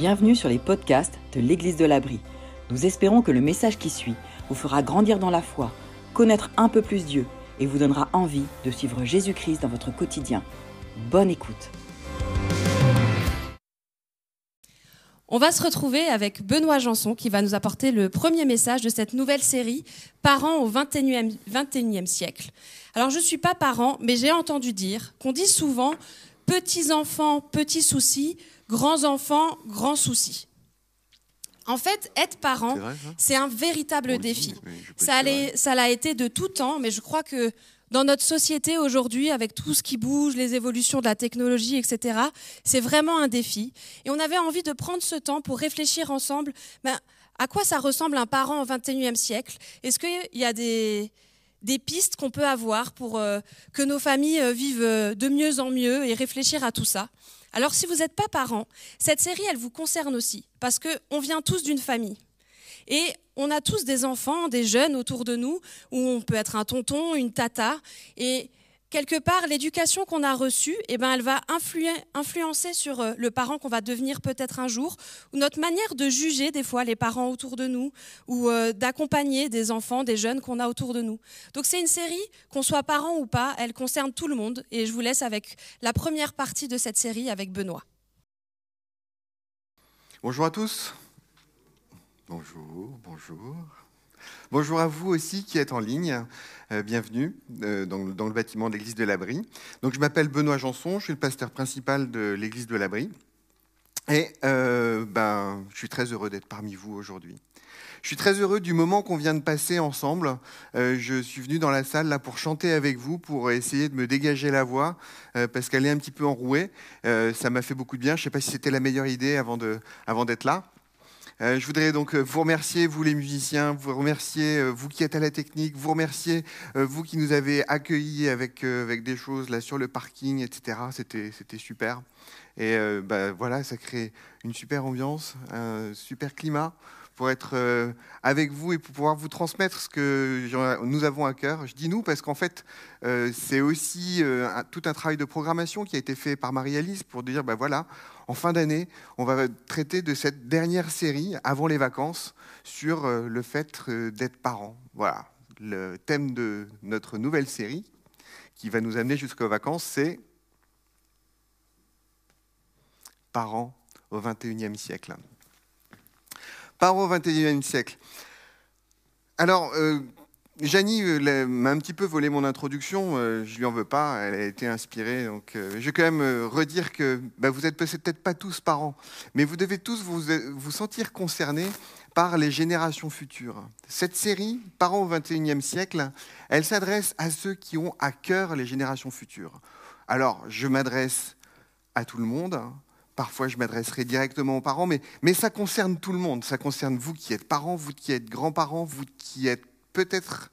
Bienvenue sur les podcasts de l'Église de l'Abri. Nous espérons que le message qui suit vous fera grandir dans la foi, connaître un peu plus Dieu et vous donnera envie de suivre Jésus-Christ dans votre quotidien. Bonne écoute. On va se retrouver avec Benoît Janson qui va nous apporter le premier message de cette nouvelle série Parents au 21e, 21e siècle. Alors je ne suis pas parent, mais j'ai entendu dire qu'on dit souvent petits enfants, petits soucis, grands enfants, grands soucis. En fait, être parent, c'est un véritable défi. Ça, l'a été de tout temps, mais je crois que dans notre société aujourd'hui, avec tout ce qui bouge, les évolutions de la technologie, etc., c'est vraiment un défi. Et on avait envie de prendre ce temps pour réfléchir ensemble ben, à quoi ça ressemble un parent au XXIe siècle? Est-ce qu'il y a des, des pistes qu'on peut avoir pour euh, que nos familles euh, vivent euh, de mieux en mieux et réfléchir à tout ça? Alors si vous n'êtes pas parent, cette série, elle vous concerne aussi, parce qu'on vient tous d'une famille. Et on a tous des enfants, des jeunes autour de nous, où on peut être un tonton, une tata. Et quelque part, l'éducation qu'on a reçue, eh ben, elle va influencer sur euh, le parent qu'on va devenir peut-être un jour, ou notre manière de juger des fois les parents autour de nous, ou euh, d'accompagner des enfants, des jeunes qu'on a autour de nous. Donc c'est une série, qu'on soit parent ou pas, elle concerne tout le monde. Et je vous laisse avec la première partie de cette série avec Benoît. Bonjour à tous. Bonjour, bonjour. Bonjour à vous aussi qui êtes en ligne. Euh, bienvenue euh, dans, le bâtiment de l'église de l'Abri. Donc, je m'appelle Benoît Janson, je suis le pasteur principal de l'église de l'Abri. Et euh, ben, je suis très heureux d'être parmi vous aujourd'hui. Je suis très heureux du moment qu'on vient de passer ensemble. je suis venu dans la salle là pour chanter avec vous, pour essayer de me dégager la voix, parce qu'elle est un petit peu enrouée. ça m'a fait beaucoup de bien. Je ne sais pas si c'était la meilleure idée avant d'être avant là. Euh, je voudrais donc euh, vous remercier, vous les musiciens, vous remercier, euh, vous qui êtes à la technique, vous remercier, vous qui nous avez accueillis avec, avec des choses là sur le parking, etc. C'était, super. Et bah, voilà, ça crée une super ambiance, un super climat pour être euh, avec vous et pour pouvoir vous transmettre ce que nous avons à cœur. Je dis nous parce qu'en fait, euh, c'est aussi euh, tout un travail de programmation qui a été fait par Marie-Alice pour dire, ben voilà, en fin d'année, on va traiter de cette dernière série avant les vacances sur le fait d'être parent. Voilà, le thème de notre nouvelle série qui va nous amener jusqu'aux vacances, c'est parents au 21e siècle par au XXIe siècle. Alors, euh, Janie euh, m'a un petit peu volé mon introduction, euh, je lui en veux pas, elle a été inspirée. Donc, je vais quand même redire que bah, vous n'êtes peut-être pas tous parents, mais vous devez tous vous, vous sentir concernés par les générations futures. Cette série, Parents au XXIe siècle, elle s'adresse à ceux qui ont à cœur les générations futures. Alors, je m'adresse à tout le monde, Parfois, je m'adresserai directement aux parents, mais, ça concerne tout le monde. Ça concerne vous qui êtes parents, vous qui êtes grands-parents, vous qui êtes peut-être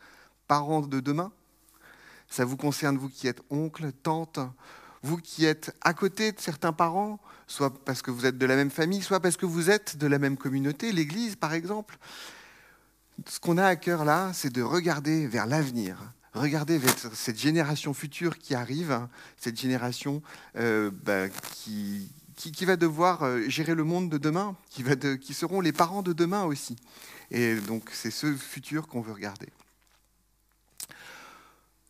parents de demain. Ça vous concerne, vous qui êtes oncle, tante, vous qui êtes à côté de certains parents, soit parce que vous êtes de la même famille, soit parce que vous êtes de la même communauté, l'Église par exemple. Ce qu'on a à cœur là, c'est de regarder vers l'avenir, regarder vers cette génération future qui arrive, cette génération euh, bah, qui, qui, va devoir euh, gérer le monde de demain, qui, seront les parents de demain aussi. Et donc c'est ce futur qu'on veut regarder.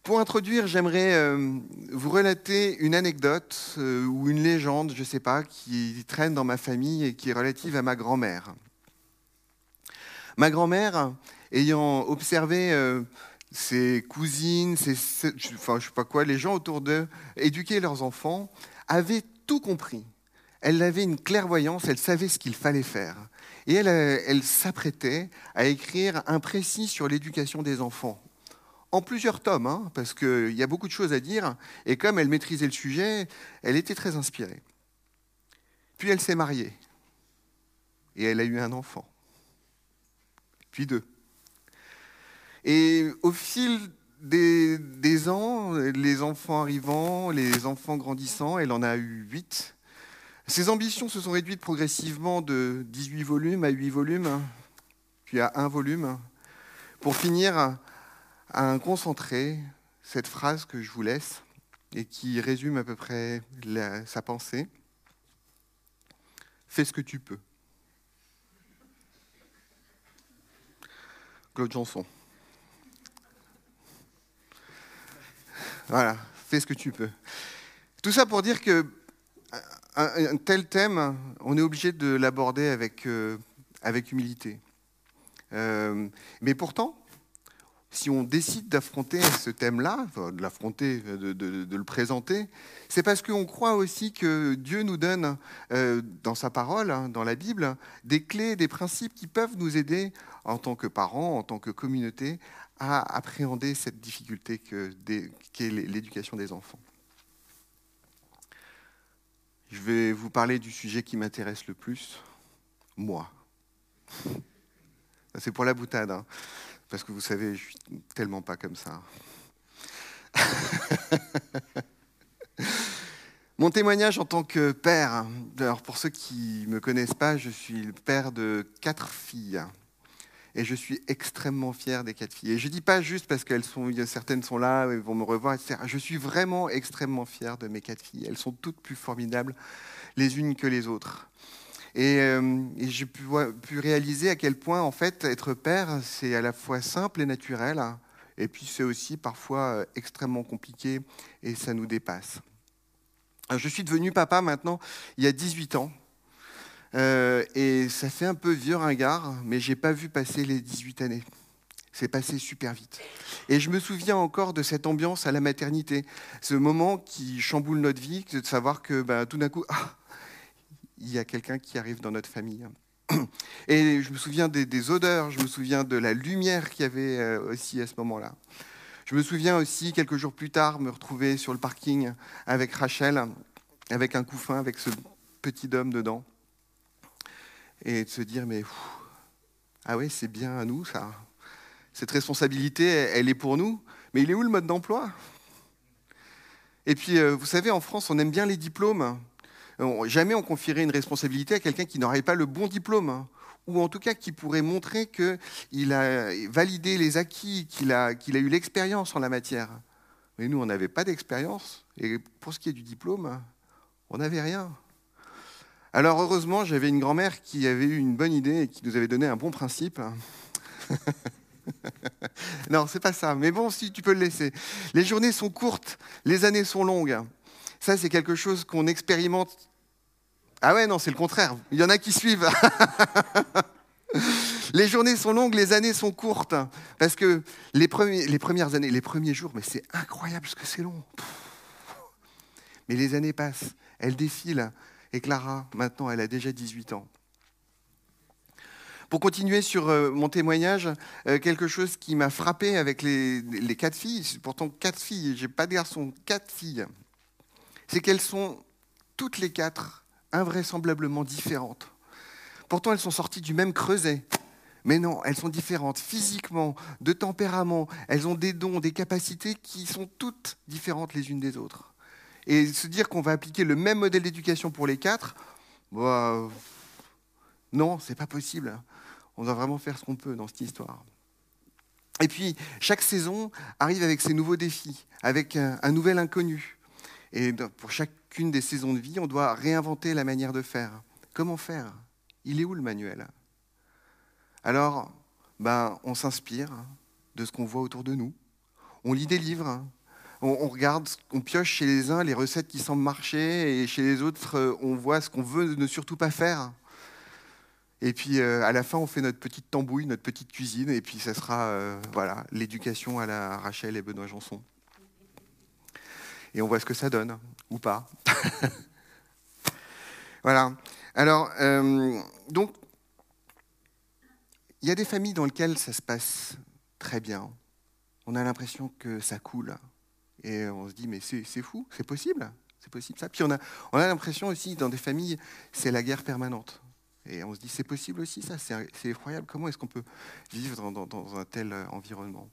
Pour introduire, j'aimerais euh, vous relater une anecdote euh, ou une légende, je ne sais pas, qui traîne dans ma famille et qui est relative à ma grand-mère. Ma grand-mère, ayant observé ses cousines, ses, enfin, je sais pas quoi, les gens autour d'eux éduquer leurs enfants, avait tout compris elle avait une clairvoyance, elle savait ce qu'il fallait faire. Et elle, euh, elle s'apprêtait à écrire un précis sur l'éducation des enfants. En plusieurs tomes, hein, parce qu'il y a beaucoup de choses à dire, et comme elle maîtrisait le sujet, elle était très inspirée. Puis elle s'est mariée, et elle a eu un enfant, puis deux. Et au fil des, ans, les enfants arrivant, les enfants grandissant, elle en a eu huit. Ses ambitions se sont réduites progressivement de 18 volumes à 8 volumes, puis à un volume, pour finir à un concentré, cette phrase que je vous laisse et qui résume à peu près sa pensée. fais ce que tu peux. Claude Janson. Voilà, fais ce que tu peux. Tout ça pour dire que un, tel thème, on est obligé de l'aborder avec, euh, humilité. Euh, mais pourtant, si on décide d'affronter ce thème-là, de l'affronter, de, le présenter, c'est parce qu'on croit aussi que Dieu nous donne, euh, dans sa parole, hein, dans la Bible, des clés, des principes qui peuvent nous aider en tant que parents, en tant que communauté, à appréhender cette difficulté qu'est l'éducation des enfants. Je vais vous parler du sujet qui m'intéresse le plus, moi. C'est pour la boutade. Hein. Parce que vous savez, je suis tellement pas comme ça. Mon témoignage en tant que père, alors pour ceux qui ne me connaissent pas, je suis le père de quatre filles. Et je suis extrêmement fier des quatre filles. Et je ne dis pas juste parce qu'elles sont, certaines sont là, elles vont me revoir, etc. Je suis vraiment extrêmement fier de mes quatre filles. Elles sont toutes plus formidables les unes que les autres. Et, euh, j'ai pu, pu, réaliser à quel point, en fait, être père, c'est à la fois simple et naturel, et puis c'est aussi parfois euh, extrêmement compliqué, et ça nous dépasse. je suis devenu papa maintenant, il y a 18 ans, euh, et ça fait un peu vieux ringard, mais j'ai pas vu passer les 18 années. C'est passé super vite. Et je me souviens encore de cette ambiance à la maternité, ce moment qui chamboule notre vie, de savoir que ben, tout d'un coup, ah, il y a quelqu'un qui arrive dans notre famille. Et je me souviens des, odeurs, je me souviens de la lumière qu'il y avait euh, aussi à ce moment-là. Je me souviens aussi, quelques jours plus tard, me retrouver sur le parking avec Rachel, avec un couffin, avec ce petit homme dedans, et de se dire, mais ah oui, c'est bien à nous ça. Cette responsabilité, elle est pour nous, mais il est où le mode d'emploi? Et puis, euh, vous savez, en France, on aime bien les diplômes jamais on confierait une responsabilité à quelqu'un qui n'aurait pas le bon diplôme, hein, ou en tout cas qui pourrait montrer qu'il a validé les acquis, qu'il a, qu'il a eu l'expérience en la matière. Mais nous, on n'avait pas d'expérience, et pour ce qui est du diplôme, on n'avait rien. Alors heureusement, j'avais une grand-mère qui avait eu une bonne idée et qui nous avait donné un bon principe. non, c'est pas ça. Mais bon, si tu peux le laisser. Les journées sont courtes, les années sont longues. Ça, c'est quelque chose qu'on expérimente. Ah ouais, non, c'est le contraire. Il y en a qui suivent. les journées sont longues, les années sont courtes. Parce que les, les premières années, les premiers jours, mais c'est incroyable ce que c'est long. Mais les années passent, elles défilent. Et Clara, maintenant, elle a déjà 18 ans. Pour continuer sur euh, mon témoignage, euh, quelque chose qui m'a frappé avec les, quatre filles, pourtant quatre filles, j'ai pas de garçons, quatre filles c'est qu'elles sont toutes les quatre invraisemblablement différentes. Pourtant, elles sont sorties du même creuset. Mais non, elles sont différentes physiquement, de tempérament. Elles ont des dons, des capacités qui sont toutes différentes les unes des autres. Et se dire qu'on va appliquer le même modèle d'éducation pour les quatre, bah, non, c'est pas possible. On doit vraiment faire ce qu'on peut dans cette histoire. Et puis, chaque saison arrive avec ses nouveaux défis, avec un nouvel inconnu. Et pour chacune des saisons de vie, on doit réinventer la manière de faire. Comment faire? Il est où le manuel? Alors, ben, on s'inspire de ce qu'on voit autour de nous. On lit des livres. On, regarde, on pioche chez les uns les recettes qui semblent marcher et chez les autres, euh, on voit ce qu'on veut ne surtout pas faire. Et puis euh, à la fin, on fait notre petite tambouille, notre petite cuisine, et puis ça sera euh, voilà l'éducation à la Rachel et Benoît Janson et on voit ce que ça donne, ou pas. voilà. Alors, donc, il y a des familles dans lesquelles ça se passe très bien. On a l'impression que ça coule. Et on se dit, mais c'est fou, c'est possible, c'est possible ça. Puis on a, on a l'impression aussi, dans des familles, c'est la guerre permanente. Et on se dit, c'est possible aussi ça, c'est effroyable. Comment est-ce qu'on peut vivre dans, un tel environnement?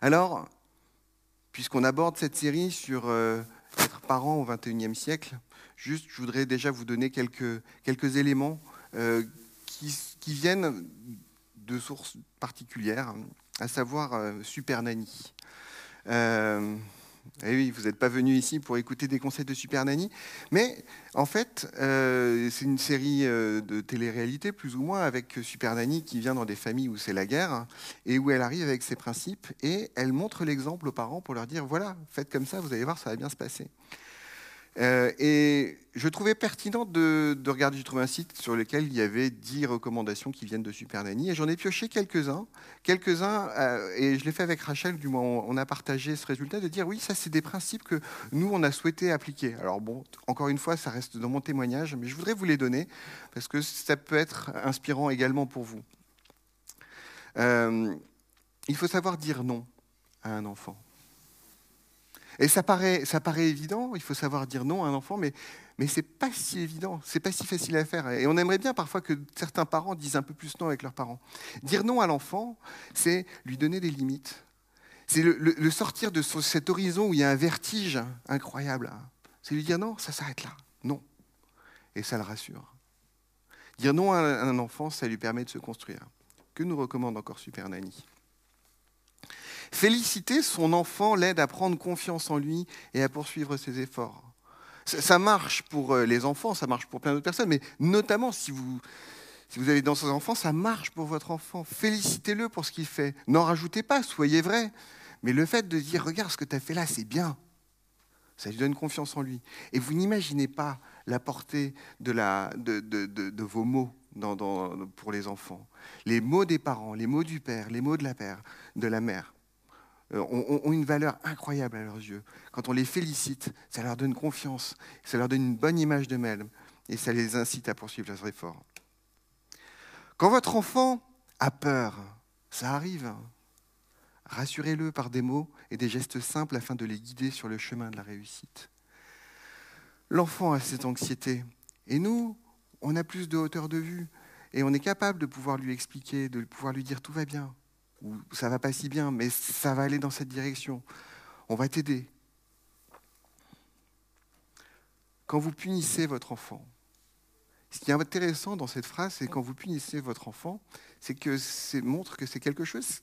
Alors, puisqu'on aborde cette série sur euh, être parent au XXIe siècle, juste, je voudrais déjà vous donner quelques, quelques éléments euh, qui, viennent de sources particulières, à savoir euh, Super. Eh oui, vous n'êtes pas venu ici pour écouter des conseils de Super Nanny, mais en fait, euh, c'est une série euh, de télé-réalité, plus ou moins, avec Super Nanny qui vient dans des familles où c'est la guerre, et où elle arrive avec ses principes, et elle montre l'exemple aux parents pour leur dire, voilà, faites comme ça, vous allez voir, ça va bien se passer. Euh, et je trouvais pertinent de, regarder, j'ai trouvé un site sur lequel il y avait 10 recommandations qui viennent de Super Nanny, et j'en ai pioché quelques-uns, quelques-uns, euh, et je l'ai fait avec Rachel, du moins on a partagé ce résultat, de dire oui, ça c'est des principes que nous on a souhaité appliquer. Alors bon, encore une fois, ça reste dans mon témoignage, mais je voudrais vous les donner, parce que ça peut être inspirant également pour vous. Euh, il faut savoir dire non à un enfant. Et ça paraît, évident, il faut savoir dire non à un enfant, mais, mais ce n'est pas si évident, c'est pas si facile à faire. Et on aimerait bien parfois que certains parents disent un peu plus non avec leurs parents. Dire non à l'enfant, c'est lui donner des limites. C'est le, sortir de cet horizon où il y a un vertige incroyable. C'est lui dire non, ça s'arrête là. Non. Et ça le rassure. Dire non à un enfant, ça lui permet de se construire. Que nous recommande encore Super Nanny Féliciter son enfant l'aide à prendre confiance en lui et à poursuivre ses efforts. Ça marche pour euh, les enfants, ça marche pour plein d'autres personnes, mais notamment si vous, si avez dans ses enfants, ça marche pour votre enfant. Félicitez-le pour ce qu'il fait. N'en rajoutez pas, soyez vrai. Mais le fait de dire, regarde ce que tu as fait là, c'est bien, ça lui donne confiance en lui. Et vous n'imaginez pas la portée de, vos mots pour les enfants. Les mots des parents, les mots du père, les mots de la, père, de la mère. Euh, ont, une valeur incroyable à leurs yeux. Quand on les félicite, ça leur donne confiance, ça leur donne une bonne image d'eux-mêmes et ça les incite à poursuivre leurs efforts. Quand votre enfant a peur, ça arrive, hein. rassurez-le par des mots et des gestes simples afin de les guider sur le chemin de la réussite. L'enfant a cette anxiété et nous, on a plus de hauteur de vue et on est capable de pouvoir lui expliquer, de pouvoir lui dire tout va bien, ou ça va pas si bien, mais ça va aller dans cette direction. On va t'aider. Quand vous punissez votre enfant, ce qui est intéressant dans cette phrase, c'est quand vous punissez votre enfant, c'est que ça montre que c'est quelque chose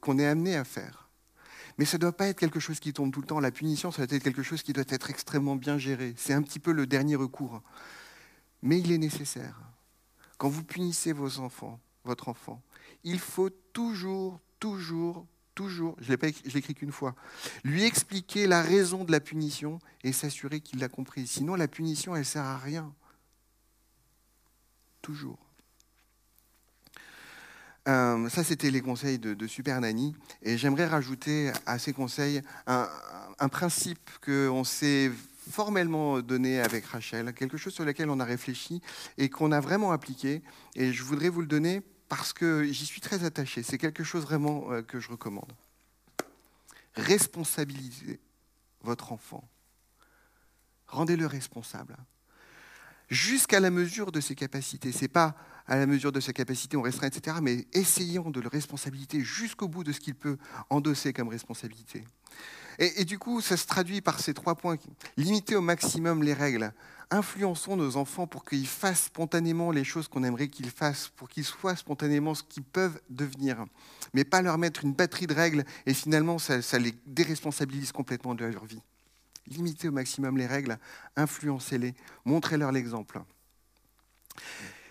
qu'on est amené à faire. Mais ça ne doit pas être quelque chose qui tombe tout le temps. La punition, ça doit être quelque chose qui doit être extrêmement bien géré. C'est un petit peu le dernier recours. Mais il est nécessaire. Quand vous punissez vos enfants, votre enfant, il faut toujours, toujours, toujours, je ne l'écris qu'une fois, lui expliquer la raison de la punition et s'assurer qu'il l'a compris. Sinon, la punition, elle ne sert à rien. Toujours. Euh, ça, c'était les conseils de, Super Nanny. Et j'aimerais rajouter à ces conseils un, un principe qu'on s'est formellement donné avec Rachel, quelque chose sur lequel on a réfléchi et qu'on a vraiment appliqué. Et je voudrais vous le donner parce que j'y suis très attaché. C'est quelque chose vraiment euh, que je recommande. Responsabilisez votre enfant. Rendez-le responsable. Jusqu'à la mesure de ses capacités. Ce n'est pas à la mesure de ses capacités, on restreint, etc. Mais essayons de le responsabiliser jusqu'au bout de ce qu'il peut endosser comme responsabilité. Et, du coup, ça se traduit par ces trois points. Limiter au maximum les règles influençons nos enfants pour qu'ils fassent spontanément les choses qu'on aimerait qu'ils fassent, pour qu'ils soient spontanément ce qu'ils peuvent devenir, mais pas leur mettre une batterie de règles et finalement ça, les déresponsabilise complètement de leur vie. Limitez au maximum les règles, influencez-les, montrez-leur l'exemple.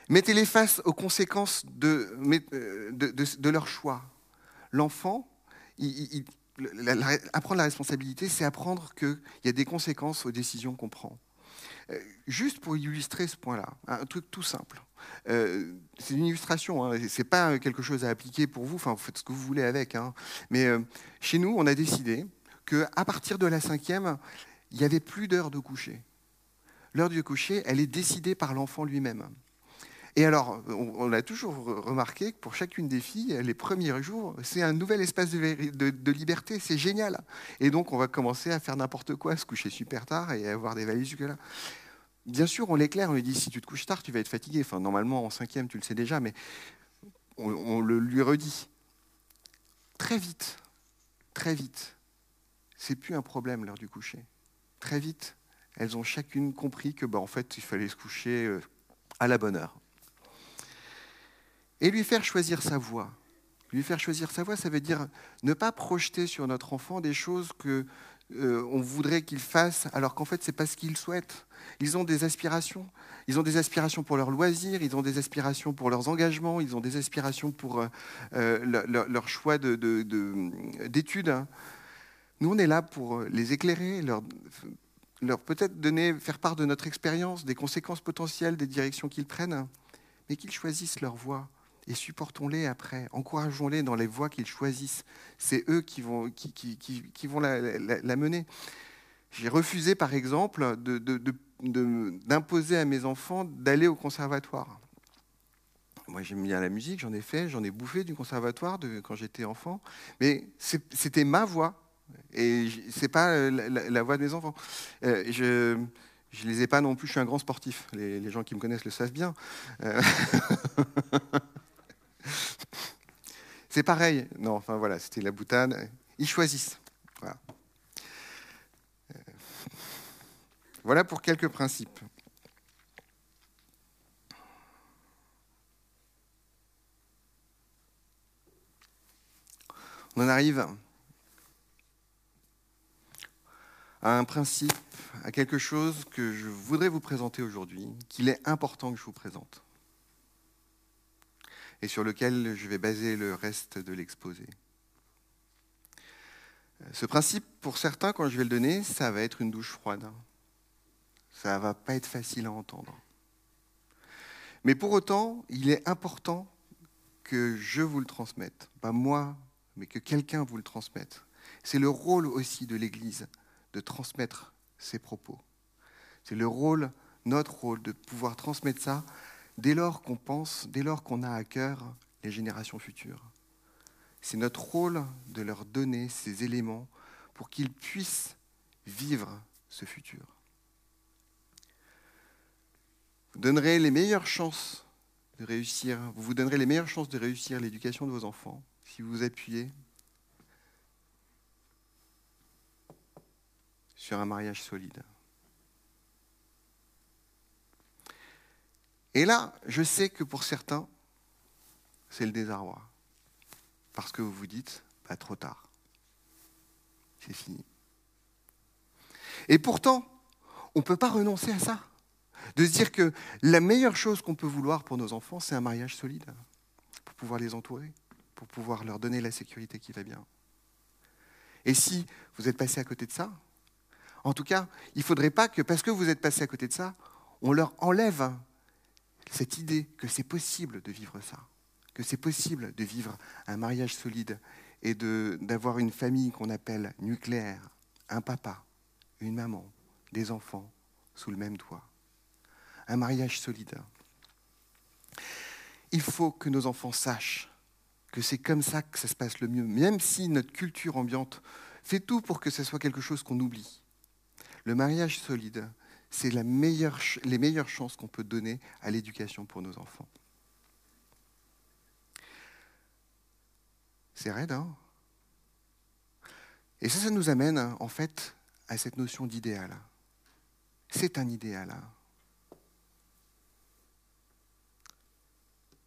Mettez-les face aux conséquences de, de, leur choix. L'enfant, apprendre la responsabilité, c'est apprendre qu'il y a des conséquences aux décisions qu'on prend. Euh, juste pour illustrer ce point-là, un truc tout simple. Euh, c'est une illustration, hein, c'est pas quelque chose à appliquer pour vous, enfin vous faites ce que vous voulez avec. Hein. Mais euh, chez nous, on a décidé qu'à partir de la cinquième, il n'y avait plus d'heure de coucher. L'heure de coucher, elle est décidée par l'enfant lui-même. Et alors, on, a toujours remarqué que pour chacune des filles, les premiers jours, c'est un nouvel espace de, liberté, c'est génial. Et donc, on va commencer à faire n'importe quoi, se coucher super tard et avoir des valises jusque-là. Bien sûr, on l'éclaire, on lui dit si tu te couches tard, tu vas être fatigué. Enfin, normalement, en cinquième, tu le sais déjà, mais on, le lui redit. Très vite, très vite, c'est plus un problème l'heure du coucher. Très vite, elles ont chacune compris que, bah, en fait, il fallait se coucher euh, à la bonne heure et lui faire choisir sa voie. Lui faire choisir sa voie, ça veut dire ne pas projeter sur notre enfant des choses que euh, on voudrait qu'ils fassent, alors qu'en fait, ce n'est pas ce qu'ils souhaitent. Ils ont des aspirations. Ils ont des aspirations pour leurs loisirs, ils ont des aspirations pour leurs engagements, ils ont des aspirations pour euh, euh, leur, choix d'études. De, Nous, on est là pour les éclairer, leur, leur peut-être donner, faire part de notre expérience, des conséquences potentielles des directions qu'ils prennent, mais qu'ils choisissent leur voie et supportons-les après, encourageons-les dans les voies qu'ils choisissent. C'est eux qui vont, qui, qui, qui, vont la, la, mener. J'ai refusé, par exemple, d'imposer à mes enfants d'aller au conservatoire. Moi, j'aime bien la musique, j'en ai fait, j'en ai bouffé du conservatoire quand j'étais enfant, mais c'était ma voix, et c'est pas la, la, voix de mes enfants. Euh, je je les ai pas non plus, je suis un grand sportif. Les, les gens qui me connaissent le savent bien. Euh, C'est pareil. Non, enfin voilà, c'était la boutade. Ils choisissent. Voilà. Euh, voilà pour quelques principes. On en arrive à un principe, à quelque chose que je voudrais vous présenter aujourd'hui, qu'il est important que je vous présente et sur lequel je vais baser le reste de l'exposé. Ce principe, pour certains, quand je vais le donner, ça va être une douche froide. Ça ne va pas être facile à entendre. Mais pour autant, il est important que je vous le transmette. Pas moi, mais que quelqu'un vous le transmette. C'est le rôle aussi de l'Église de transmettre ses propos. C'est le rôle, notre rôle, de pouvoir transmettre ça dès lors qu'on pense, dès lors qu'on a à cœur les générations futures. C'est notre rôle de leur donner ces éléments pour qu'ils puissent vivre ce futur. Vous donnerez les meilleures chances de réussir, vous vous donnerez les meilleures chances de réussir l'éducation de vos enfants si vous vous appuyez sur un mariage solide. Et là, je sais que pour certains, c'est le désarroi. Parce que vous vous dites, pas trop tard. C'est fini. Et pourtant, on ne peut pas renoncer à ça. De se dire que la meilleure chose qu'on peut vouloir pour nos enfants, c'est un mariage solide, pour pouvoir les entourer, pour pouvoir leur donner la sécurité qui va bien. Et si vous êtes passé à côté de ça, en tout cas, il ne faudrait pas que, parce que vous êtes passé à côté de ça, on leur enlève cette idée que c'est possible de vivre ça, que c'est possible de vivre un mariage solide et d'avoir une famille qu'on appelle nucléaire, un papa, une maman, des enfants sous le même toit. Un mariage solide. Il faut que nos enfants sachent que c'est comme ça que ça se passe le mieux, même si notre culture ambiante fait tout pour que ce soit quelque chose qu'on oublie. Le mariage solide, c'est les meilleures chances qu'on peut donner à l'éducation pour nos enfants. C'est raide, hein? Et ça, ça nous amène, en fait, à cette notion d'idéal. C'est un idéal. Hein.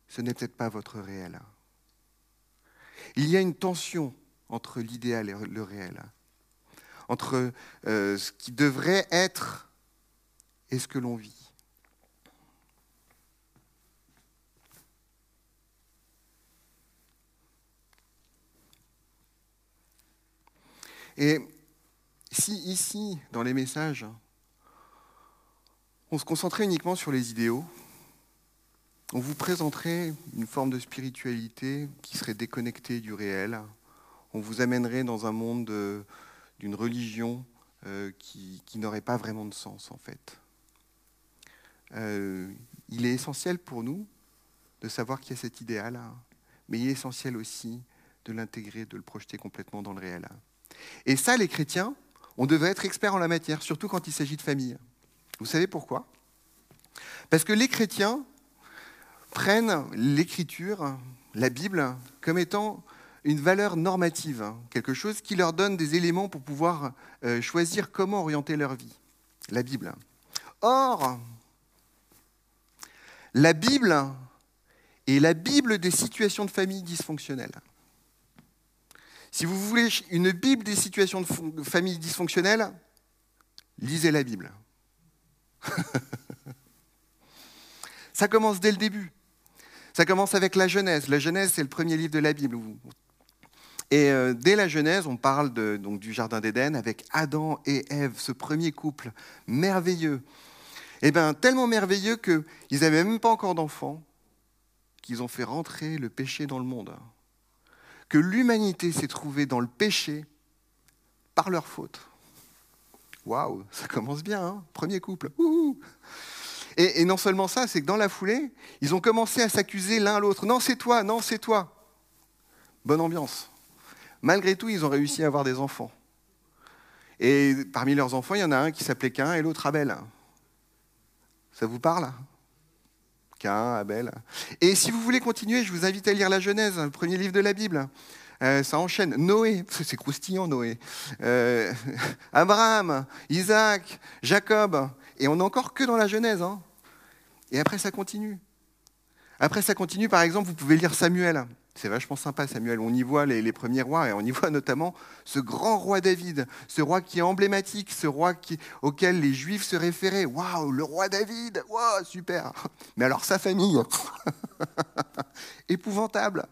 Ce n'est peut-être pas votre réel. Hein. Il y a une tension entre l'idéal et le réel, hein. entre euh, ce qui devrait être et ce que l'on vit. Et si ici, dans les messages, on se concentrait uniquement sur les idéaux, on vous présenterait une forme de spiritualité qui serait déconnectée du réel, on vous amènerait dans un monde d'une religion euh, qui n'aurait pas vraiment de sens en fait. Euh, il est essentiel pour nous de savoir qu'il y a cet idéal, mais il est essentiel aussi de l'intégrer, de le projeter complètement dans le réel. Et ça, les chrétiens, on devrait être experts en la matière, surtout quand il s'agit de famille. Vous savez pourquoi? Parce que les chrétiens prennent l'écriture, la Bible, comme étant une valeur normative, quelque chose qui leur donne des éléments pour pouvoir euh, choisir comment orienter leur vie, la Bible. Or, la Bible est la Bible des situations de famille dysfonctionnelles. Si vous voulez une Bible des situations de famille dysfonctionnelles, lisez la Bible. Ça commence dès le début. Ça commence avec la Genèse. La Genèse, c'est le premier livre de la Bible. Et euh, dès la Genèse, on parle donc, du Jardin d'Éden avec Adam et Ève, ce premier couple merveilleux. Eh bien, tellement merveilleux qu'ils n'avaient même pas encore d'enfants, qu'ils ont fait rentrer le péché dans le monde. Que l'humanité s'est trouvée dans le péché par leur faute. Waouh, ça commence bien, hein premier couple. et, et, non seulement ça, c'est que dans la foulée, ils ont commencé à s'accuser l'un l'autre. Non, c'est toi, non, c'est toi. Bonne ambiance. Malgré tout, ils ont réussi à avoir des enfants. Et parmi leurs enfants, il y en a un qui s'appelait Cain et l'autre Abel. Ça vous parle Cain, Abel. Et si vous voulez continuer, je vous invite à lire la Genèse, le premier livre de la Bible. Euh, ça enchaîne. Noé, c'est croustillant Noé. Euh, Abraham, Isaac, Jacob. Et on n'est encore que dans la Genèse. Hein. Et après, ça continue. Après, ça continue, par exemple, vous pouvez lire Samuel. C'est vachement sympa, Samuel. On y voit les, premiers rois et on y voit notamment ce grand roi David, ce roi qui est emblématique, ce roi auquel les Juifs se référaient. Waouh, le roi David Waouh, super Mais alors sa famille Épouvantable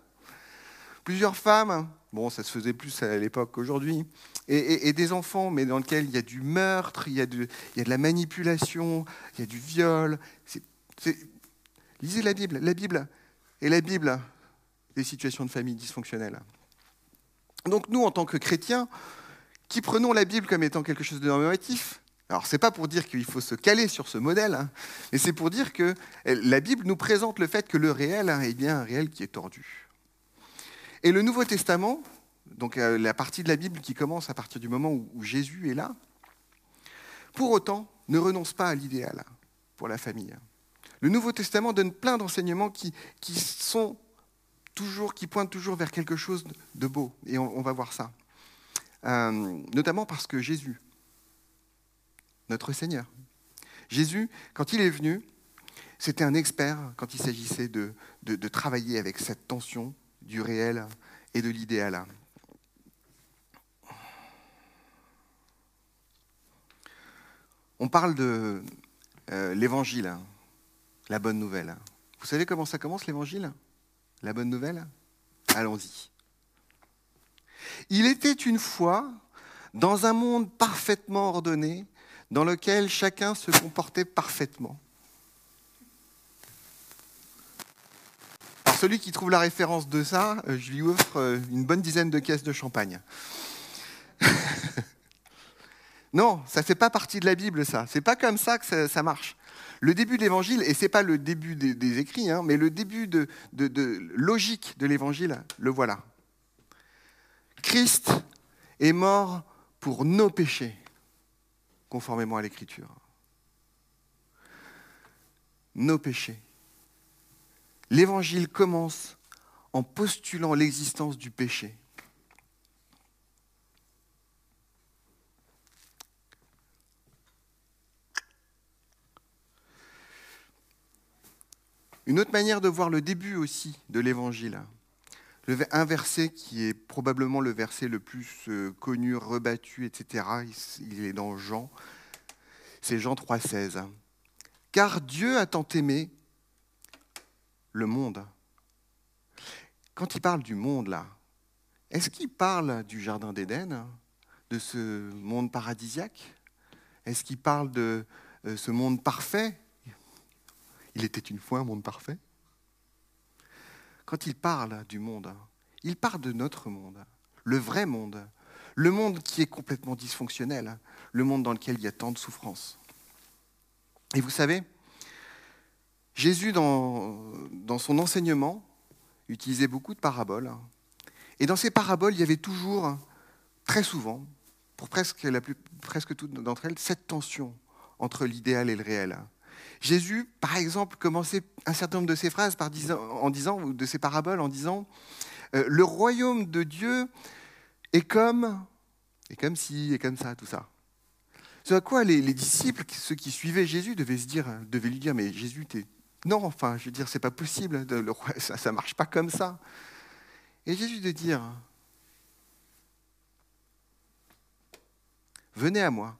plusieurs femmes, bon, ça se faisait plus à l'époque qu'aujourd'hui, et, des enfants, mais dans lesquels il y a du meurtre, il y a de la manipulation, il y a du viol. lisez la Bible, la Bible et la Bible des situations de famille dysfonctionnelles. Donc nous, en tant que chrétiens, qui prenons la Bible comme étant quelque chose de normatif, alors c'est pas pour dire qu'il faut se caler sur ce modèle, hein, mais c'est pour dire que la Bible nous présente le fait que le réel est bien un réel qui est tordu. Et le Nouveau Testament, donc euh, la partie de la Bible qui commence à partir du moment où Jésus est là, pour autant ne renonce pas à l'idéal pour la famille. Le Nouveau Testament donne plein d'enseignements qui, sont toujours, qui pointent toujours vers quelque chose de beau, et on, va voir ça. Euh, notamment parce que Jésus, notre Seigneur, Jésus, quand il est venu, c'était un expert quand il s'agissait de, de travailler avec cette tension du réel et de l'idéal. On parle de euh, l'évangile, la bonne nouvelle. Vous savez comment ça commence l'évangile? La bonne nouvelle Allons-y. Il était une fois dans un monde parfaitement ordonné, dans lequel chacun se comportait parfaitement. celui qui trouve la référence de ça, euh, je lui offre euh, une bonne dizaine de caisses de champagne. non, ça ne fait pas partie de la Bible, ça. C'est pas comme ça que ça, marche. Le début de l'évangile, et c'est pas le début des, écrits, hein, mais le début de logique de l'évangile, le voilà. Christ est mort pour nos péchés, conformément à l'écriture. Nos péchés. L'évangile commence en postulant l'existence du péché. Une autre manière de voir le début aussi de l'évangile, un verset qui est probablement le verset le plus euh, connu, rebattu, etc., il est dans Jean, c'est Jean 3,16. Car Dieu a tant aimé le monde. Quand il parle du monde, là, est-ce qu'il parle du Jardin d'Éden, de ce monde paradisiaque? Est-ce qu'il parle de euh, ce monde parfait? Il était une fois un monde parfait Quand il parle du monde, il parle de notre monde, le vrai monde, le monde qui est complètement dysfonctionnel, le monde dans lequel il y a tant de souffrance. Et vous savez, Jésus, dans, son enseignement, utilisait beaucoup de paraboles. Et dans ces paraboles, il y avait toujours, très souvent, pour presque toutes d'entre elles, cette tension entre l'idéal et le réel. Jésus, par exemple, commençait un certain nombre de ses phrases en disant, ou de ses paraboles en disant euh, Le royaume de Dieu est comme, et comme si, et comme ça, tout ça. Ce à quoi les, les, disciples, ceux qui suivaient Jésus, devaient se dire, devaient lui dire Mais Jésus, t'es non, enfin, je veux dire, c'est pas possible, ça ne marche pas comme ça. Et Jésus de dire, Venez à moi,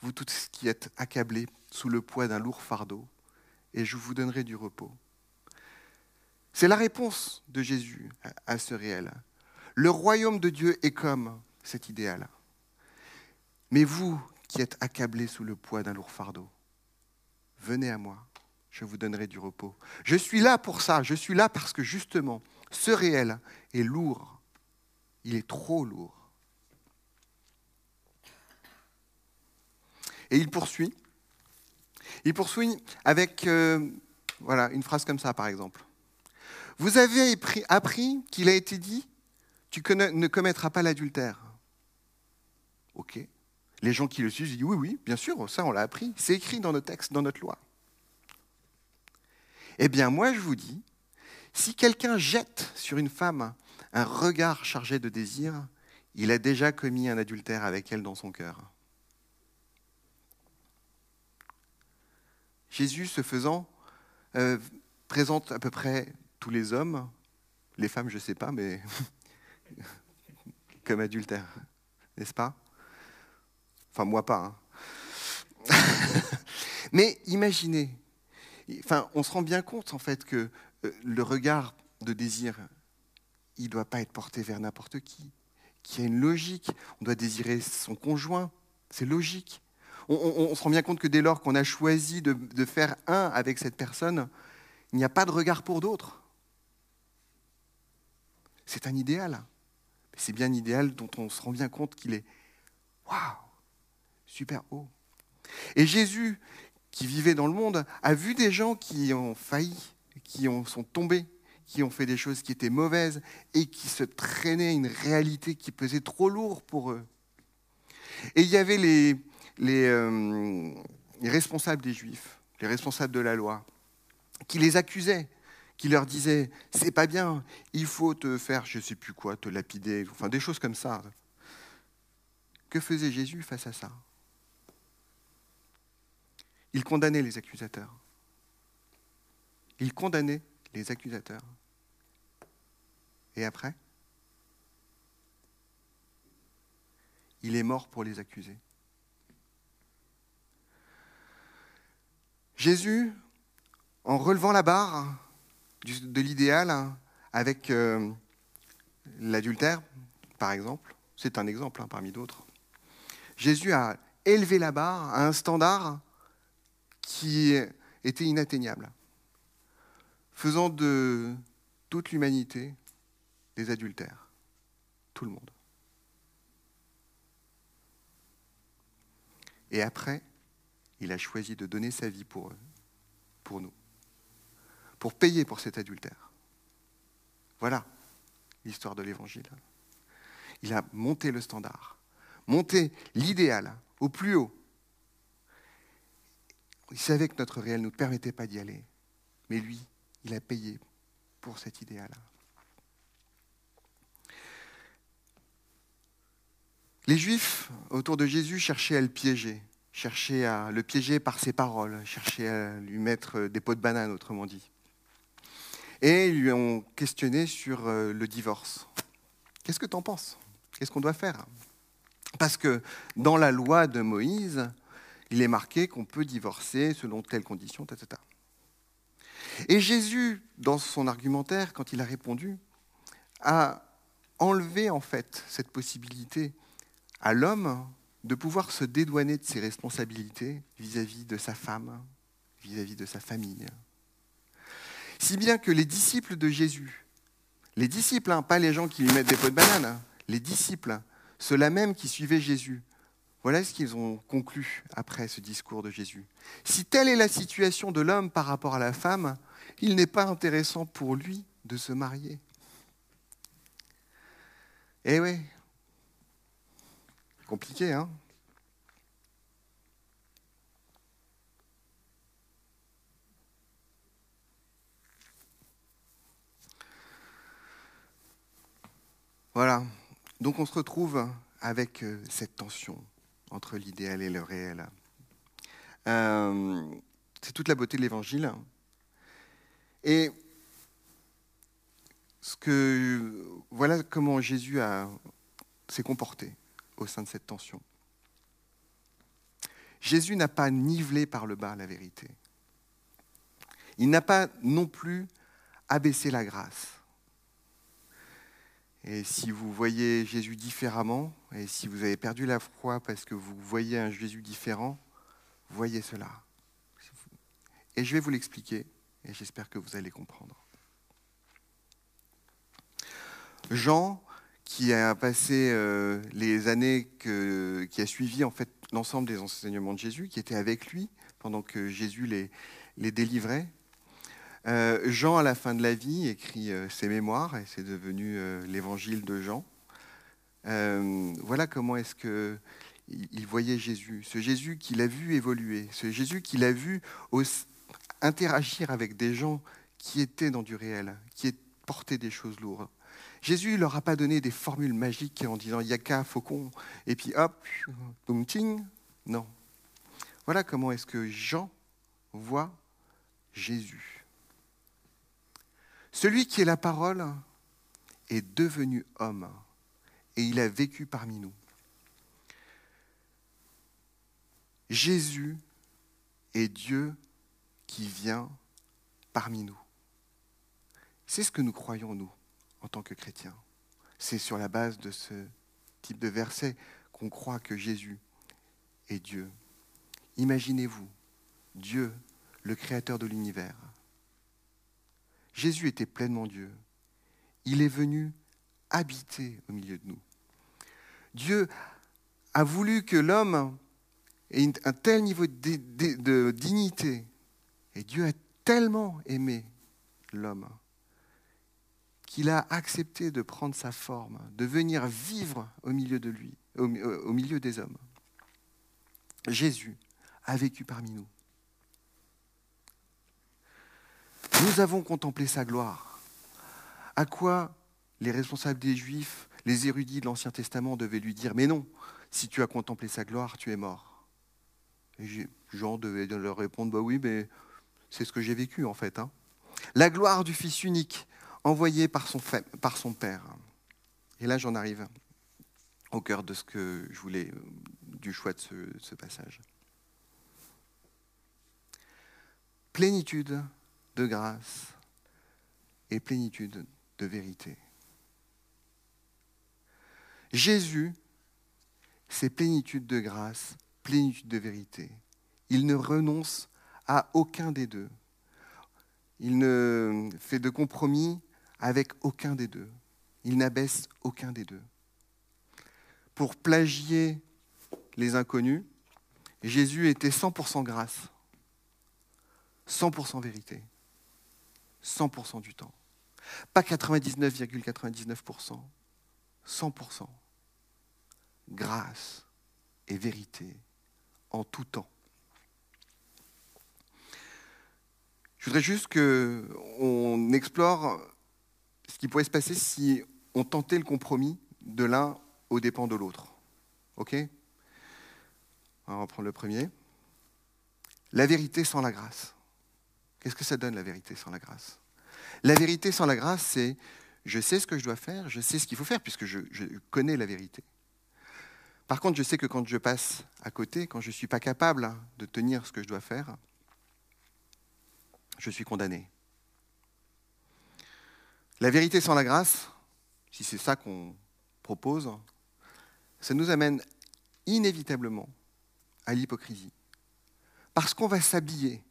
vous tous qui êtes accablés sous le poids d'un lourd fardeau, et je vous donnerai du repos. C'est la réponse de Jésus à ce réel. Le royaume de Dieu est comme cet idéal. Mais vous qui êtes accablés sous le poids d'un lourd fardeau, venez à moi, je vous donnerai du repos. Je suis là pour ça, je suis là parce que justement, ce réel est lourd. Il est trop lourd. Et il poursuit. Il poursuit avec euh, voilà, une phrase comme ça, par exemple. Vous avez appris qu'il a été dit, tu ne commettras pas l'adultère. Ok. Les gens qui le suivent disent oui, oui, bien sûr, ça on l'a appris. C'est écrit dans nos textes, dans notre loi. Eh bien, moi je vous dis, si quelqu'un jette sur une femme un regard chargé de désir, il a déjà commis un adultère avec elle dans son cœur. Jésus, se faisant, euh, présente à peu près tous les hommes, les femmes, je ne sais pas, mais comme adultères, n'est-ce pas? Enfin, moi pas. Hein. mais imaginez, enfin, on se rend bien compte en fait que euh, le regard de désir, il ne doit pas être porté vers n'importe qui, qu'il y a une logique. On doit désirer son conjoint, c'est logique on, se rend bien compte que dès lors qu'on a choisi de, faire un avec cette personne, il n'y a pas de regard pour d'autres. C'est un idéal. C'est bien un idéal dont on se rend bien compte qu'il est waouh, super haut. Et Jésus, qui vivait dans le monde, a vu des gens qui ont failli, qui ont, sont tombés, qui ont fait des choses qui étaient mauvaises et qui se traînaient une réalité qui pesait trop lourd pour eux. Et il y avait les, euh, les, responsables des Juifs, les responsables de la loi, qui les accusaient, qui leur disaient c'est pas bien, il faut te faire je sais plus quoi, te lapider, enfin des choses comme ça. Que faisait Jésus face à ça? Il condamnait les accusateurs. Il condamnait les accusateurs. Et après? Il est mort pour les accuser. Jésus, en relevant la barre de l'idéal avec euh, l'adultère, par exemple, c'est un exemple hein, parmi d'autres, Jésus a élevé la barre à un standard qui était inatteignable, faisant de toute l'humanité des adultères, tout le monde. Et après, il a choisi de donner sa vie pour eux, pour nous, pour payer pour cet adultère. Voilà l'histoire de l'Évangile. Il a monté le standard, monté l'idéal au plus haut. Il savait que notre réel ne nous permettait pas d'y aller, mais lui, il a payé pour cet idéal. Les Juifs autour de Jésus cherchaient à le piéger chercher à le piéger par ses paroles, chercher à lui mettre des pots de banane, autrement dit. Et ils lui ont questionné sur euh, le divorce. Qu'est-ce que tu en penses? Qu'est-ce qu'on doit faire? Parce que dans la loi de Moïse, il est marqué qu'on peut divorcer selon telles conditions, etc. Et Jésus, dans son argumentaire, quand il a répondu, a enlevé en fait cette possibilité à l'homme de pouvoir se dédouaner de ses responsabilités vis-à-vis de sa femme, vis-à-vis de sa famille. Si bien que les disciples de Jésus, les disciples, hein, pas les gens qui lui mettent des pots de banane, hein, les disciples, ceux-là même qui suivaient Jésus, voilà ce qu'ils ont conclu après ce discours de Jésus. Si telle est la situation de l'homme par rapport à la femme, il n'est pas intéressant pour lui de se marier. Eh oui, Compliqué, hein Voilà. Donc on se retrouve avec euh, cette tension entre l'idéal et le réel. Euh, c'est toute la beauté de l'évangile. Et ce que, voilà comment Jésus s'est comporté au sein de cette tension. Jésus n'a pas nivelé par le bas la vérité. Il n'a pas non plus abaissé la grâce. Et si vous voyez Jésus différemment, et si vous avez perdu la foi parce que vous voyez un Jésus différent, voyez cela. Et je vais vous l'expliquer, et j'espère que vous allez comprendre. Jean, qui a passé euh, les années qui a suivi en fait l'ensemble des enseignements de Jésus, qui était avec lui pendant que Jésus les, les délivrait. Euh, Jean, à la fin de la vie, écrit euh, ses mémoires, et c'est devenu l'évangile de Jean. voilà comment est-ce que il voyait Jésus, ce Jésus qu'il a vu évoluer, ce Jésus qu'il a vu interagir avec des gens qui étaient dans du réel, qui portaient des choses lourdes. Jésus ne leur a pas donné des formules magiques en disant yaka, faucon, et puis hop, boum, ting. Non. Voilà comment est-ce que Jean voit Jésus. Celui qui est la parole est devenu homme et il a vécu parmi nous. Jésus est Dieu qui vient parmi nous. C'est ce que nous croyons, nous en tant que chrétien. C'est sur la base de ce type de verset qu'on croit que Jésus est Dieu. Imaginez-vous, Dieu, le créateur de l'univers. Jésus était pleinement Dieu. Il est venu habiter au milieu de nous. Dieu a voulu que l'homme ait un tel niveau de, dignité. Et Dieu a tellement aimé l'homme qu'il a accepté de prendre sa forme, de venir vivre au milieu de lui, au, au milieu des hommes. Jésus a vécu parmi nous. Nous avons contemplé sa gloire. À quoi les responsables des Juifs, les érudits de l'Ancien Testament devaient lui dire Mais non, si tu as contemplé sa gloire, tu es mort. Et Jean devait leur répondre Bah oui, mais c'est ce que j'ai vécu en fait. Hein. La gloire du Fils unique, envoyé par son, Père. Et là, j'en arrive au cœur de ce que je voulais, du choix de ce, ce passage. Plénitude de grâce et plénitude de vérité. Jésus, c'est plénitude de grâce, plénitude de vérité. Il ne renonce à aucun des deux. Il ne fait de compromis avec aucun des deux. Il n'abaisse aucun des deux. Pour plagier les inconnus, Jésus était 100% grâce, 100% vérité, 100% du temps. Pas 99,99%, 100%. Grâce et vérité en tout temps. Je voudrais juste qu'on explore qui pourrait se passer si on tentait le compromis de l'un aux dépens de l'autre. OK? On va prendre le premier. La vérité sans la grâce. Qu'est-ce que ça donne la vérité sans la grâce? La vérité sans la grâce, c'est je sais ce que je dois faire, je sais ce qu'il faut faire, puisque je, je, connais la vérité. Par contre, je sais que quand je passe à côté, quand je ne suis pas capable de tenir ce que je dois faire, je suis condamné. La vérité sans la grâce, si c'est ça qu'on propose, ça nous amène inévitablement à l'hypocrisie. Parce qu'on va s'habiller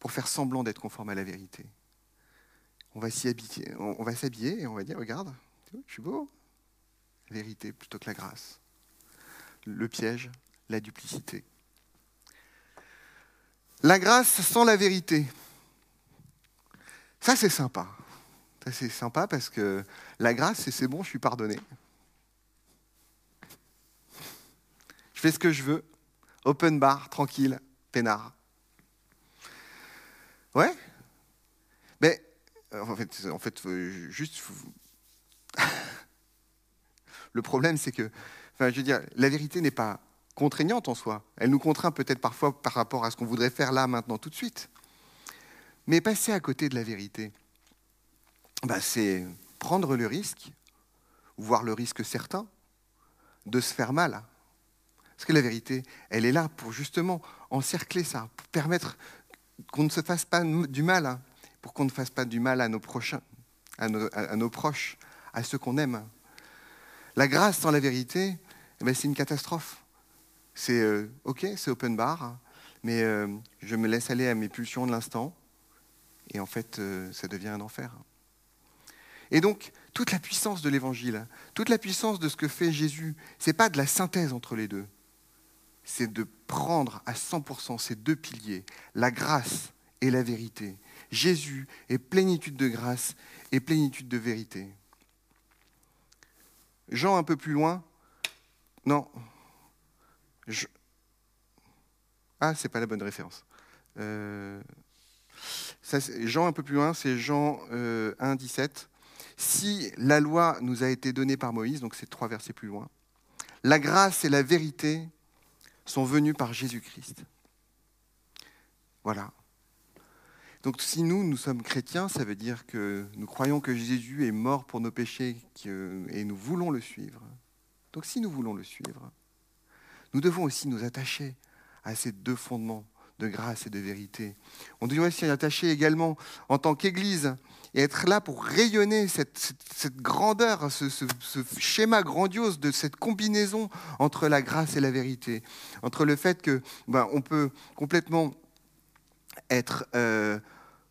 pour faire semblant d'être conforme à la vérité. On va s'habiller, on et on va dire, regarde, je suis beau. Vérité plutôt que la grâce. Le piège, la duplicité. La grâce sans la vérité. Ça, c'est sympa c'est sympa parce que la grâce, c'est bon, je suis pardonné. Je fais ce que je veux. Open bar, tranquille, peinard. Ouais Mais en fait, en fait juste. Le problème, c'est que, enfin, je veux dire, la vérité n'est pas contraignante en soi. Elle nous contraint peut-être parfois par rapport à ce qu'on voudrait faire là, maintenant, tout de suite. Mais passer à côté de la vérité, bah, c'est prendre le risque, voire le risque certain, de se faire mal, Parce que la vérité, elle est là pour justement encercler ça, pour permettre qu'on ne se fasse pas du mal, hein, pour qu'on ne fasse pas du mal à nos prochains, à nos, proches, à ceux qu'on aime. La grâce sans la vérité, eh ben, c'est une catastrophe. C'est euh, ok, c'est open bar, mais euh, je me laisse aller à mes pulsions de l'instant, et en fait, euh, ça devient un enfer. Et donc, toute la puissance de l'évangile, toute la puissance de ce que fait Jésus, c'est pas de la synthèse entre les deux c'est de prendre à 100% ces deux piliers, la grâce et la vérité. Jésus est plénitude de grâce et plénitude de vérité. Jean un peu plus loin, non. Ah, c'est pas la bonne référence. Euh, Jean un peu plus loin, c'est Jean 1, euh, 17. Si la loi nous a été donnée par Moïse, donc c'est trois versets plus loin, la grâce et la vérité sont venus par Jésus-Christ. Voilà. Donc si nous, nous sommes chrétiens, ça veut dire que nous croyons que Jésus est mort pour nos péchés et nous voulons le suivre. Donc si nous voulons le suivre, nous devons aussi nous attacher à ces deux fondements de grâce et de vérité. On doit s'y attacher également en tant qu'Église et être là pour rayonner cette, grandeur, ce, schéma grandiose de cette combinaison entre la grâce et la vérité, entre le fait que ben, on peut complètement être euh,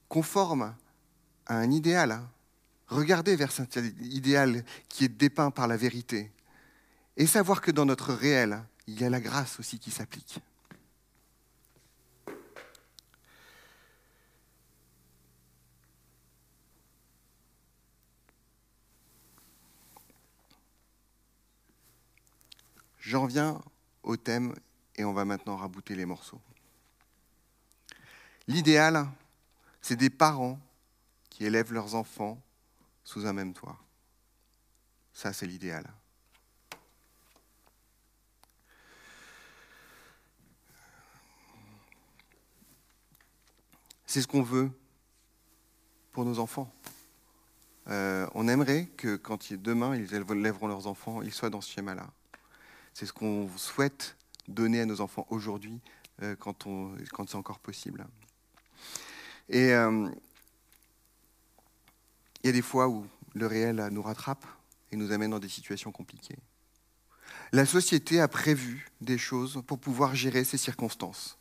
conforme à un idéal, hein. regarder vers cet idéal qui est dépeint par la vérité, et savoir que dans notre réel, il y a la grâce aussi qui s'applique. J'en viens au thème et on va maintenant rabouter les morceaux. L'idéal, c'est des parents qui élèvent leurs enfants sous un même toit. Ça, c'est l'idéal. C'est ce qu'on veut pour nos enfants. Euh, on aimerait que quand demain ils élèveront leurs enfants, ils soient dans ce schéma-là. C'est ce qu'on souhaite donner à nos enfants aujourd'hui euh, quand, quand c'est encore possible. Et euh, il y a des fois où le réel nous rattrape et nous amène dans des situations compliquées. La société a prévu des choses pour pouvoir gérer ces circonstances.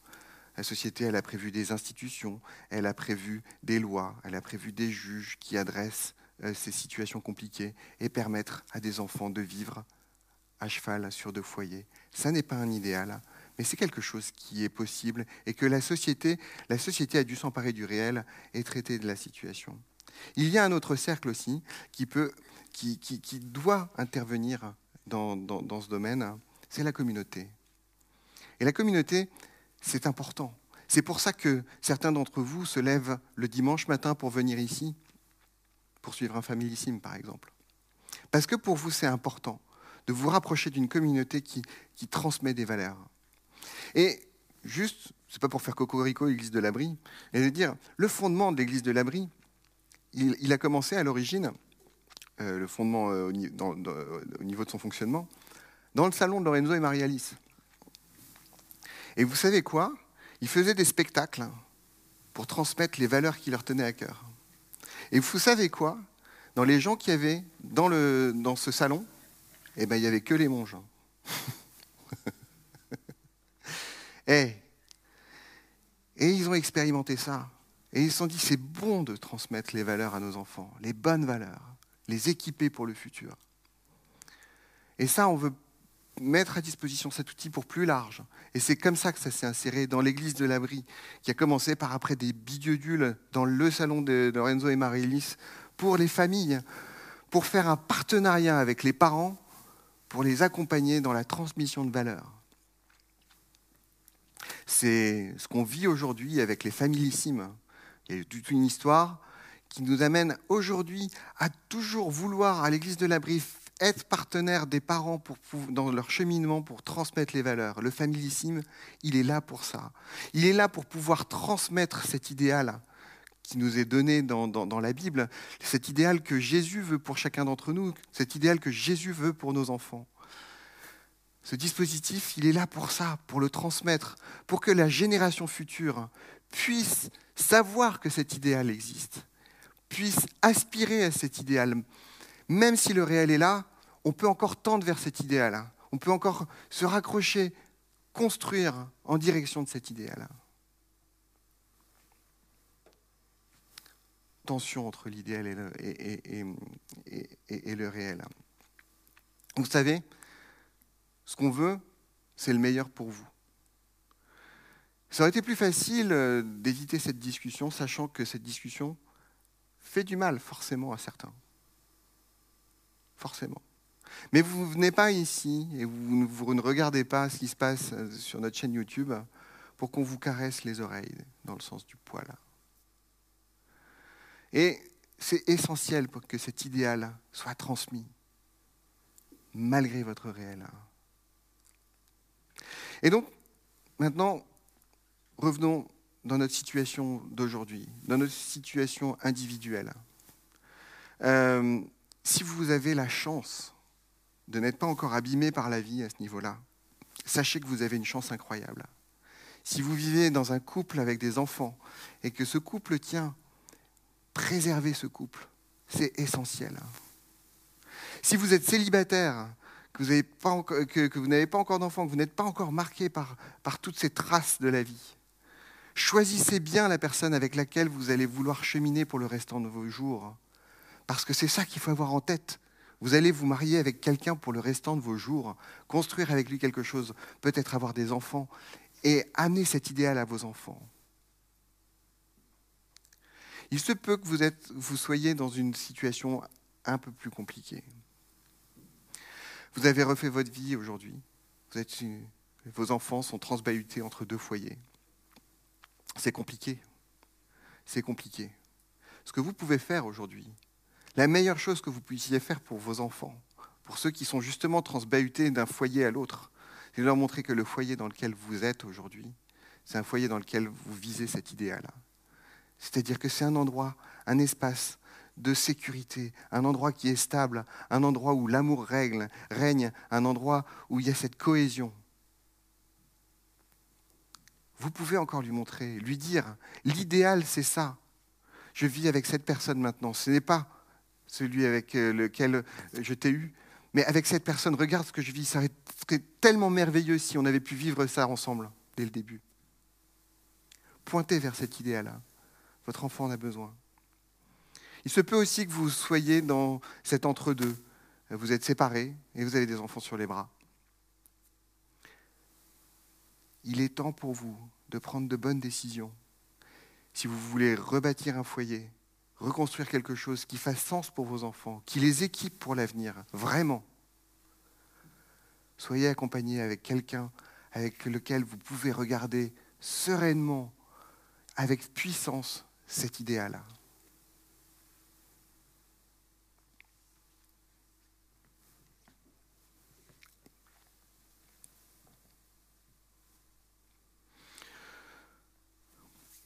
La société, elle a prévu des institutions, elle a prévu des lois, elle a prévu des juges qui adressent euh, ces situations compliquées et permettre à des enfants de vivre à cheval sur deux foyers. Ça n'est pas un idéal, mais c'est quelque chose qui est possible et que la société, a dû s'emparer du réel et traiter de la situation. Il y a un autre cercle aussi qui, peut, qui, doit intervenir dans, dans, dans ce domaine, c'est la communauté. Et la communauté, c'est important. C'est pour ça que certains d'entre vous se lèvent le dimanche matin pour venir ici, pour suivre un familissime par exemple. Parce que pour vous, c'est important de vous rapprocher d'une communauté qui, transmet des valeurs. Et juste, c'est pas pour faire cocorico l'Église de l'Abri, mais de dire, le fondement de l'Église de l'Abri, il, a commencé à l'origine, euh, le fondement euh, au, niveau de son fonctionnement, dans le salon de Lorenzo et Marie-Alice. Et vous savez quoi? Ils faisaient des spectacles pour transmettre les valeurs qui leur tenaient à cœur. Et vous savez quoi? Dans les gens qui avaient dans, dans ce salon, eh bien, il n'y avait que les monges. et, eh, et ils ont expérimenté ça. Et ils se sont dit, c'est bon de transmettre les valeurs à nos enfants, les bonnes valeurs, les équiper pour le futur. Et ça, on veut mettre à disposition cet outil pour plus large. Et c'est comme ça que ça s'est inséré dans l'église de l'abri, qui a commencé par après des bidiodules dans le salon de Lorenzo et Marie-Lys pour les familles, pour faire un partenariat avec les parents pour les accompagner dans la transmission de valeurs. C'est ce qu'on vit aujourd'hui avec les familissimes. Il y a toute une histoire qui nous amène aujourd'hui à toujours vouloir, à l'église de l'abri, être partenaire des parents dans leur cheminement pour transmettre les valeurs. Le familissime, il est là pour ça. Il est là pour pouvoir transmettre cet idéal qui nous est donné dans, la Bible, cet idéal que Jésus veut pour chacun d'entre nous, cet idéal que Jésus veut pour nos enfants. Ce dispositif, il est là pour ça, pour le transmettre, pour que la génération future puisse savoir que cet idéal existe, puisse aspirer à cet idéal. Même si le réel est là, on peut encore tendre vers cet idéal. On peut encore se raccrocher, construire en direction de cet idéal. Tension entre l'idéal et, le réel. Vous savez, ce qu'on veut, c'est le meilleur pour vous. Ça aurait été plus facile euh, d'éviter cette discussion, sachant que cette discussion fait du mal forcément à certains. Forcément. Mais vous ne venez pas ici et vous, vous, ne regardez pas ce qui se passe euh, sur notre chaîne YouTube pour qu'on vous caresse les oreilles dans le sens du poil. Et c'est essentiel pour que cet idéal soit transmis, malgré votre réel. Et donc, maintenant, revenons dans notre situation d'aujourd'hui, dans notre situation individuelle. Euh, si vous avez la chance de n'être pas encore abîmé par la vie à ce niveau-là, sachez que vous avez une chance incroyable. Si vous vivez dans un couple avec des enfants et que ce couple tient, préservez ce couple. C'est essentiel. Si vous êtes célibataire, que vous n'avez pas, encore d'enfants, que vous n'êtes pas encore marqué par, par toutes ces traces de la vie, choisissez bien la personne avec laquelle vous allez vouloir cheminer pour le restant de vos jours. Parce que c'est ça qu'il faut avoir en tête. Vous allez vous marier avec quelqu'un pour le restant de vos jours, construire avec lui quelque chose, peut-être avoir des enfants, et amener cet idéal à vos enfants. Il se peut que vous, soyez dans une situation un peu plus compliquée. Vous avez refait votre vie aujourd'hui. vos enfants sont transbahutés entre deux foyers. C'est compliqué. C'est compliqué. Ce que vous pouvez faire aujourd'hui, la meilleure chose que vous puissiez faire pour vos enfants, pour ceux qui sont justement transbahutés d'un foyer à l'autre, c'est de leur montrer que le foyer dans lequel vous êtes aujourd'hui, c'est un foyer dans lequel vous visez cet idéal. C'est-à-dire que c'est un endroit, un espace de sécurité, un endroit qui est stable, un endroit où l'amour règne, règne, un endroit où il y a cette cohésion. Vous pouvez encore lui montrer, lui dire, l'idéal c'est ça. Je vis avec cette personne maintenant. Ce n'est pas celui avec euh, lequel je t'ai eu, mais avec cette personne, regarde ce que je vis. Ça serait tellement merveilleux si on avait pu vivre ça ensemble dès le début. Pointez vers cet idéal-là. Votre enfant en a besoin. Il se peut aussi que vous soyez dans cet entre-deux. Vous êtes séparés et vous avez des enfants sur les bras. Il est temps pour vous de prendre de bonnes décisions. Si vous voulez rebâtir un foyer, reconstruire quelque chose qui fasse sens pour vos enfants, qui les équipe pour l'avenir, vraiment, soyez accompagnés avec quelqu'un avec lequel vous pouvez regarder sereinement, avec puissance, cet idéal.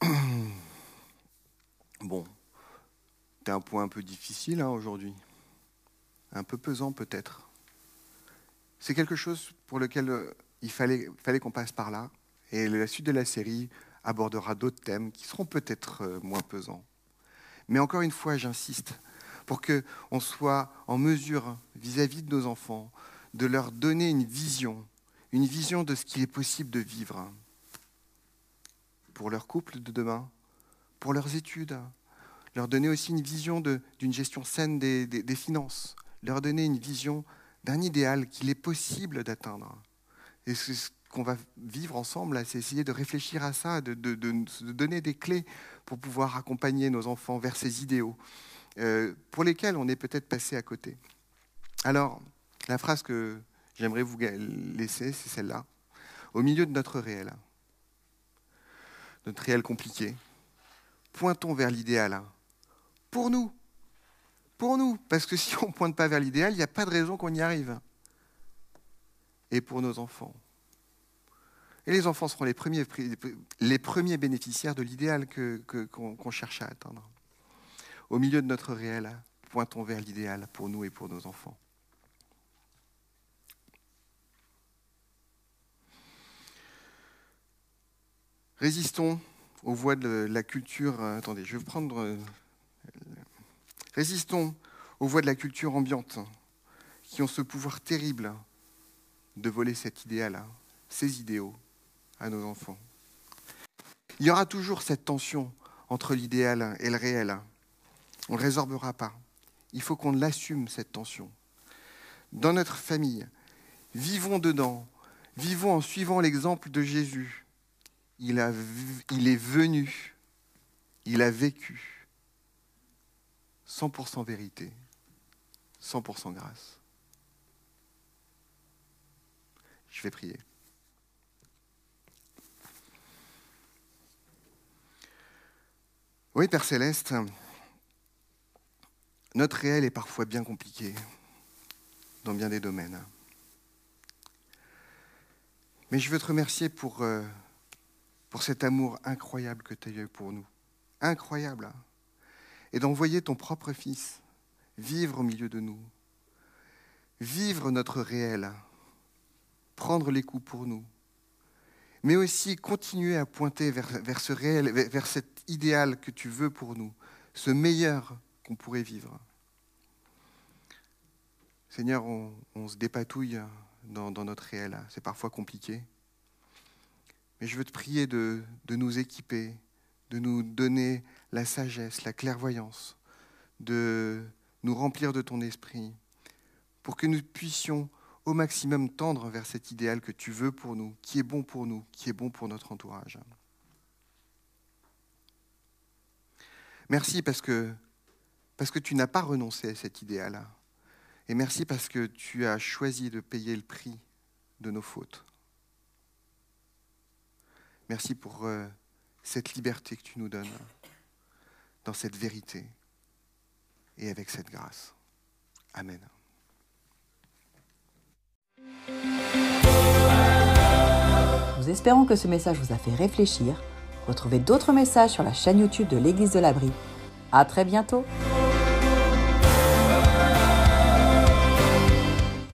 Bon, c'est un point un peu difficile hein, aujourd'hui, un peu pesant peut-être. C'est quelque chose pour lequel euh, il fallait qu'on passe par là, et la suite de la série abordera d'autres thèmes qui seront peut-être euh, moins pesants. Mais encore une fois, j'insiste, pour qu'on soit en mesure, vis-à-vis -vis de nos enfants, de leur donner une vision, une vision de ce qu'il est possible de vivre pour leur couple de demain, pour leurs études, leur donner aussi une vision d'une gestion saine des, finances, leur donner une vision d'un idéal qu'il est possible d'atteindre. Et ce qu'on va vivre ensemble, c'est essayer de réfléchir à ça, de, donner des clés pour pouvoir accompagner nos enfants vers ces idéaux, euh, pour lesquels on est peut-être passé à côté. Alors, la phrase que j'aimerais vous laisser, c'est celle-là. Au milieu de notre réel, notre réel compliqué, pointons vers l'idéal. Pour nous. Pour nous. Parce que si on ne pointe pas vers l'idéal, il n'y a pas de raison qu'on y arrive. Et pour nos enfants. Et les enfants seront les premiers, bénéficiaires de l'idéal qu'on que, cherche à atteindre. Au milieu de notre réel, pointons vers l'idéal pour nous et pour nos enfants. Résistons aux de la culture. Euh, attendez, je vais prendre. Euh, résistons aux voies de la culture ambiante qui ont ce pouvoir terrible de voler cet idéal, hein, ces idéaux à nos enfants. Il y aura toujours cette tension entre l'idéal et le réel. On ne résorbera pas. Il faut qu'on l'assume, cette tension. Dans notre famille, vivons dedans, vivons en suivant l'exemple de Jésus. Il, il est venu, il a vécu. 100% vérité, 100% grâce. Je vais prier. Oui, Père Céleste, notre réel est parfois bien compliqué dans bien des domaines. Mais je veux te remercier pour, euh, cet amour incroyable que tu as eu pour nous. Incroyable. hein. Et d'envoyer ton propre Fils vivre au milieu de nous. Vivre notre réel. Prendre les coups pour nous. Mais aussi continuer à pointer vers, vers ce réel, vers, cet idéal que tu veux pour nous. Ce meilleur qu'on pourrait vivre. Seigneur, on, on se dépatouille dans, dans notre réel. C'est parfois compliqué. Mais je veux te prier de, de nous équiper, de nous donner la sagesse, la clairvoyance, de nous remplir de ton esprit, pour que nous puissions au maximum tendre vers cet idéal que tu veux pour nous, qui est bon pour nous, qui est bon pour notre entourage. Merci parce que, tu n'as pas renoncé à cet idéal. Et merci parce que tu as choisi de payer le prix de nos fautes. Merci pour euh, cette liberté que tu nous donnes dans cette vérité et avec cette grâce. Amen. Nous espérons que ce message vous a fait réfléchir. Retrouvez d'autres messages sur la chaîne YouTube de l'Église de l'Abri. À très bientôt!